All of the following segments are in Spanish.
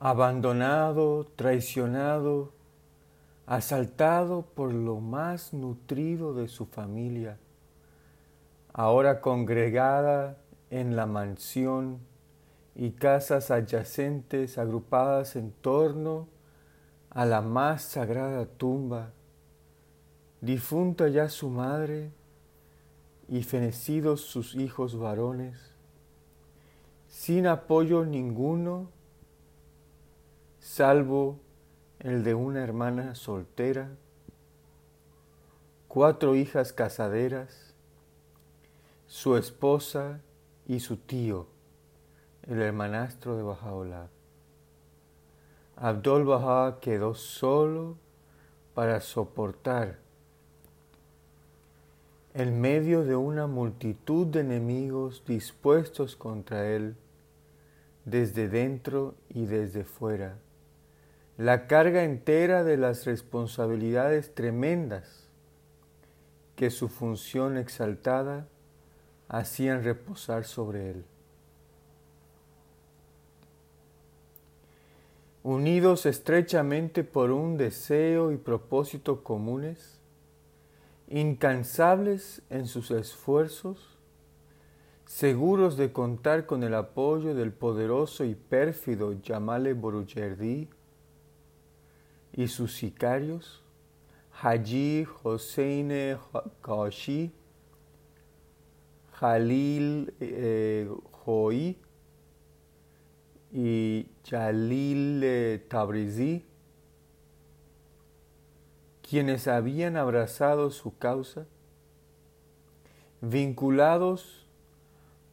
abandonado, traicionado, asaltado por lo más nutrido de su familia, ahora congregada en la mansión y casas adyacentes agrupadas en torno a la más sagrada tumba, difunta ya su madre y fenecidos sus hijos varones, sin apoyo ninguno, salvo el de una hermana soltera, cuatro hijas casaderas, su esposa y su tío, el hermanastro de Bajaola. Abdul Baha quedó solo para soportar en medio de una multitud de enemigos dispuestos contra él desde dentro y desde fuera, la carga entera de las responsabilidades tremendas que su función exaltada hacían reposar sobre él. Unidos estrechamente por un deseo y propósito comunes, incansables en sus esfuerzos, seguros de contar con el apoyo del poderoso y pérfido Yamale Borujerdi y sus sicarios, Haji Hossein Kashi, Jalil eh, y Jalil eh, Tabrizi, quienes habían abrazado su causa, vinculados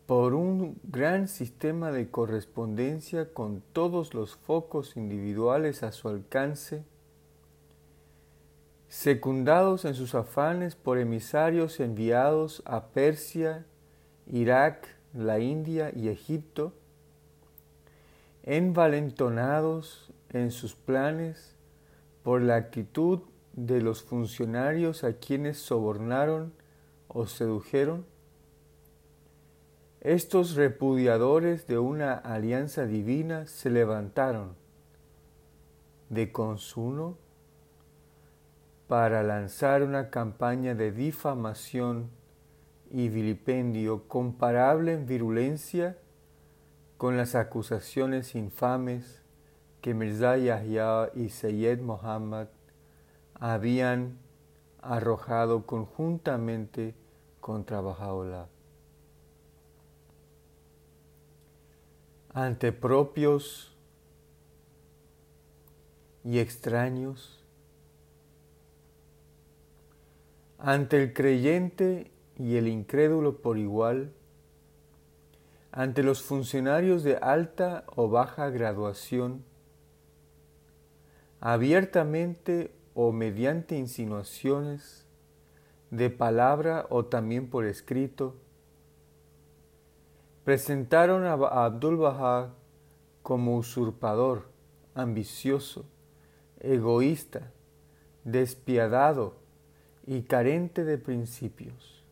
por un gran sistema de correspondencia con todos los focos individuales a su alcance, secundados en sus afanes por emisarios enviados a Persia, Irak, la India y Egipto, envalentonados en sus planes por la actitud de los funcionarios a quienes sobornaron o sedujeron, estos repudiadores de una alianza divina se levantaron de consuno para lanzar una campaña de difamación y vilipendio comparable en virulencia con las acusaciones infames que Mirza Yahya y Sayyid Muhammad habían arrojado conjuntamente contra Bahá'u'lláh. Ante propios y extraños, ante el creyente y el incrédulo por igual, ante los funcionarios de alta o baja graduación, abiertamente o mediante insinuaciones, de palabra o también por escrito, presentaron a Abdul Baha como usurpador, ambicioso, egoísta, despiadado y carente de principios,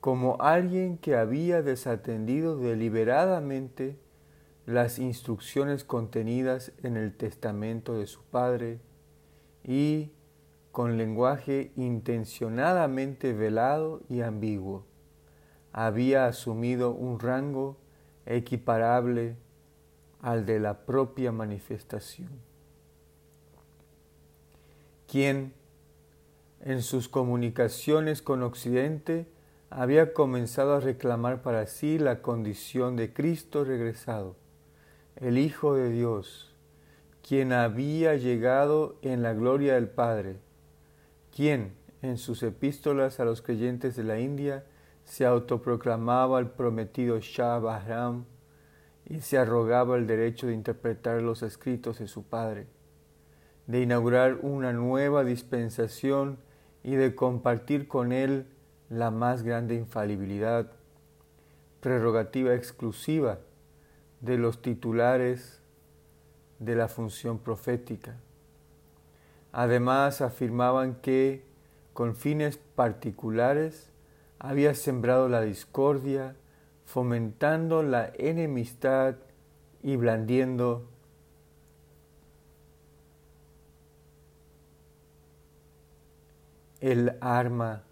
como alguien que había desatendido deliberadamente las instrucciones contenidas en el testamento de su padre y con lenguaje intencionadamente velado y ambiguo había asumido un rango equiparable al de la propia manifestación. Quien en sus comunicaciones con Occidente había comenzado a reclamar para sí la condición de Cristo regresado, el Hijo de Dios, quien había llegado en la gloria del Padre, quien en sus epístolas a los creyentes de la India se autoproclamaba el prometido Shah Bahram y se arrogaba el derecho de interpretar los escritos de su padre, de inaugurar una nueva dispensación y de compartir con él la más grande infalibilidad, prerrogativa exclusiva de los titulares de la función profética. Además afirmaban que, con fines particulares, había sembrado la discordia, fomentando la enemistad y blandiendo el arma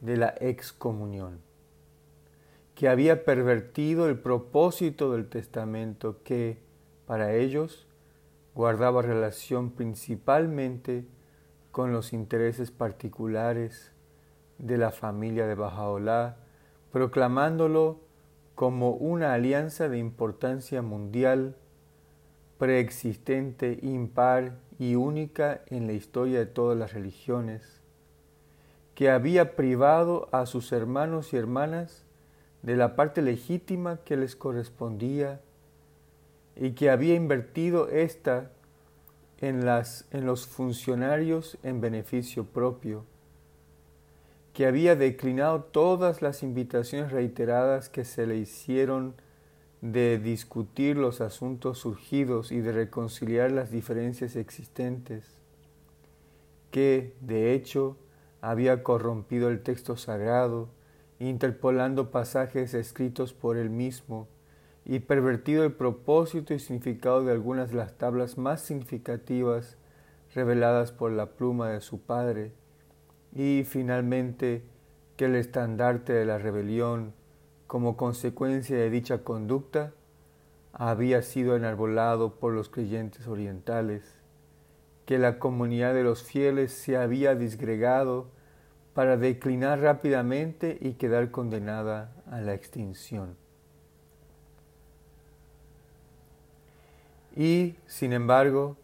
de la excomunión, que había pervertido el propósito del testamento que, para ellos, guardaba relación principalmente con los intereses particulares de la familia de Bajaolá, proclamándolo como una alianza de importancia mundial, preexistente, impar y única en la historia de todas las religiones, que había privado a sus hermanos y hermanas de la parte legítima que les correspondía y que había invertido ésta en, los funcionarios en beneficio propio, que había declinado todas las invitaciones reiteradas que se le hicieron de discutir los asuntos surgidos y de reconciliar las diferencias existentes, que, de hecho, había corrompido el texto sagrado, interpolando pasajes escritos por él mismo, y pervertido el propósito y significado de algunas de las tablas más significativas reveladas por la pluma de su padre, y finalmente que el estandarte de la rebelión, como consecuencia de dicha conducta, había sido enarbolado por los creyentes orientales, que la comunidad de los fieles se había disgregado para declinar rápidamente y quedar condenada a la extinción. Y, sin embargo,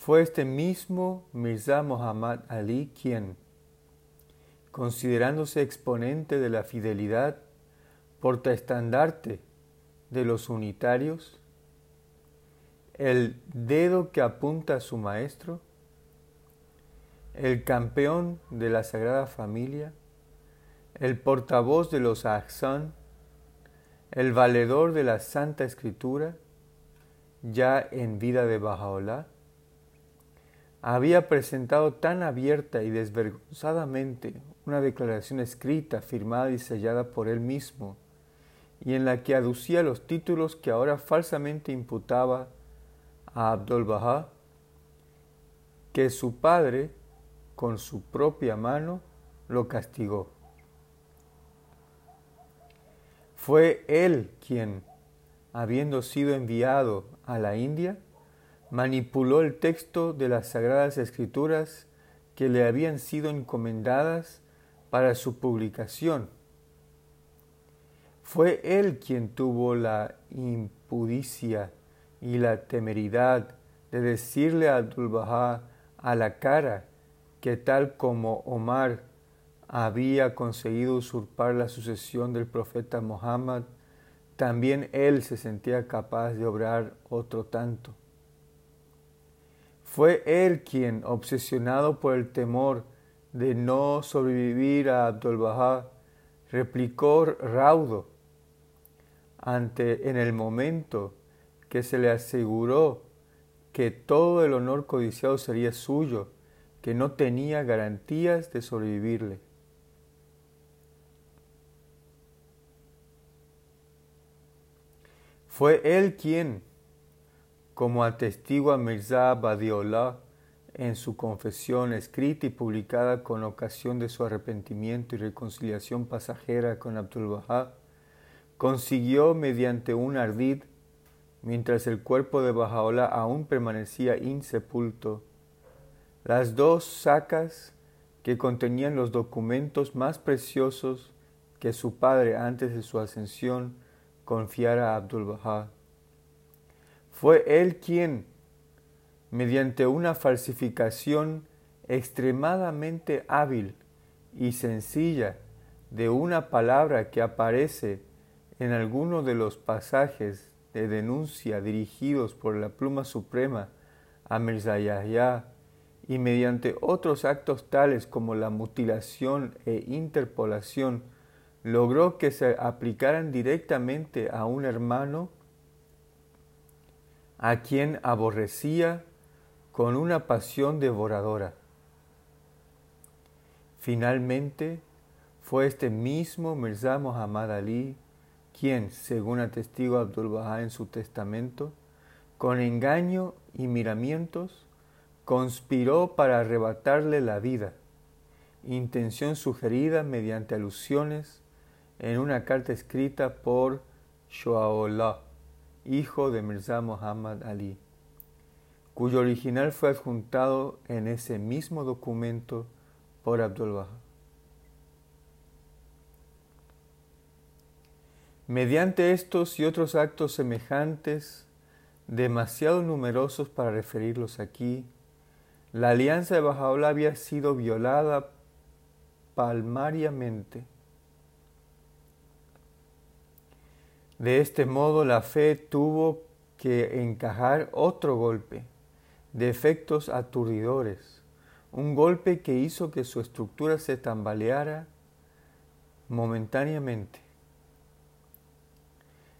fue este mismo Mirza Muhammad Ali quien, considerándose exponente de la fidelidad, portaestandarte de los unitarios, el dedo que apunta a su maestro, el campeón de la Sagrada Familia, el portavoz de los Ahsan, el valedor de la Santa Escritura, ya en vida de Bajaola, había presentado tan abierta y desvergonzadamente una declaración escrita, firmada y sellada por él mismo, y en la que aducía los títulos que ahora falsamente imputaba a Abdul Baha, que su padre, con su propia mano, lo castigó. Fue él quien, habiendo sido enviado a la India, manipuló el texto de las Sagradas Escrituras que le habían sido encomendadas para su publicación. Fue él quien tuvo la impudicia y la temeridad de decirle a Abdul-Bahá a la cara que tal como Omar había conseguido usurpar la sucesión del profeta Muhammad, también él se sentía capaz de obrar otro tanto. Fue él quien, obsesionado por el temor de no sobrevivir a Abdul Bahá, replicó raudo ante en el momento que se le aseguró que todo el honor codiciado sería suyo, que no tenía garantías de sobrevivirle. Fue él quien, como atestigua Mirza Badiollah en su confesión escrita y publicada con ocasión de su arrepentimiento y reconciliación pasajera con Abdul Bahá, consiguió mediante un ardid, mientras el cuerpo de Bajaola aún permanecía insepulto, las dos sacas que contenían los documentos más preciosos que su padre antes de su ascensión confiara a Abdul Bahá. Fue él quien, mediante una falsificación extremadamente hábil y sencilla de una palabra que aparece en alguno de los pasajes de denuncia dirigidos por la pluma suprema a Mirza Yahya y mediante otros actos tales como la mutilación e interpolación logró que se aplicaran directamente a un hermano a quien aborrecía con una pasión devoradora. Finalmente, fue este mismo Mirza Muhammad Ali quien, según atestigó Abdul Bahá en su testamento, con engaño y miramientos, conspiró para arrebatarle la vida intención sugerida mediante alusiones en una carta escrita por Shoaollah, hijo de Mirza Muhammad Ali, cuyo original fue adjuntado en ese mismo documento por Abdul Bahá. Mediante estos y otros actos semejantes, demasiado numerosos para referirlos aquí, la alianza de Bajaola había sido violada palmariamente. De este modo la fe tuvo que encajar otro golpe de efectos aturdidores, un golpe que hizo que su estructura se tambaleara momentáneamente.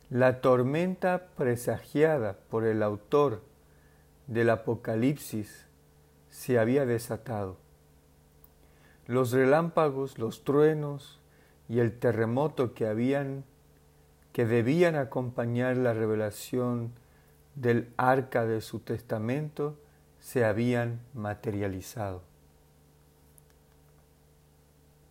La tormenta presagiada por el autor del Apocalipsis se había desatado. Los relámpagos, los truenos y el terremoto que habían que debían acompañar la revelación del arca de su testamento se habían materializado.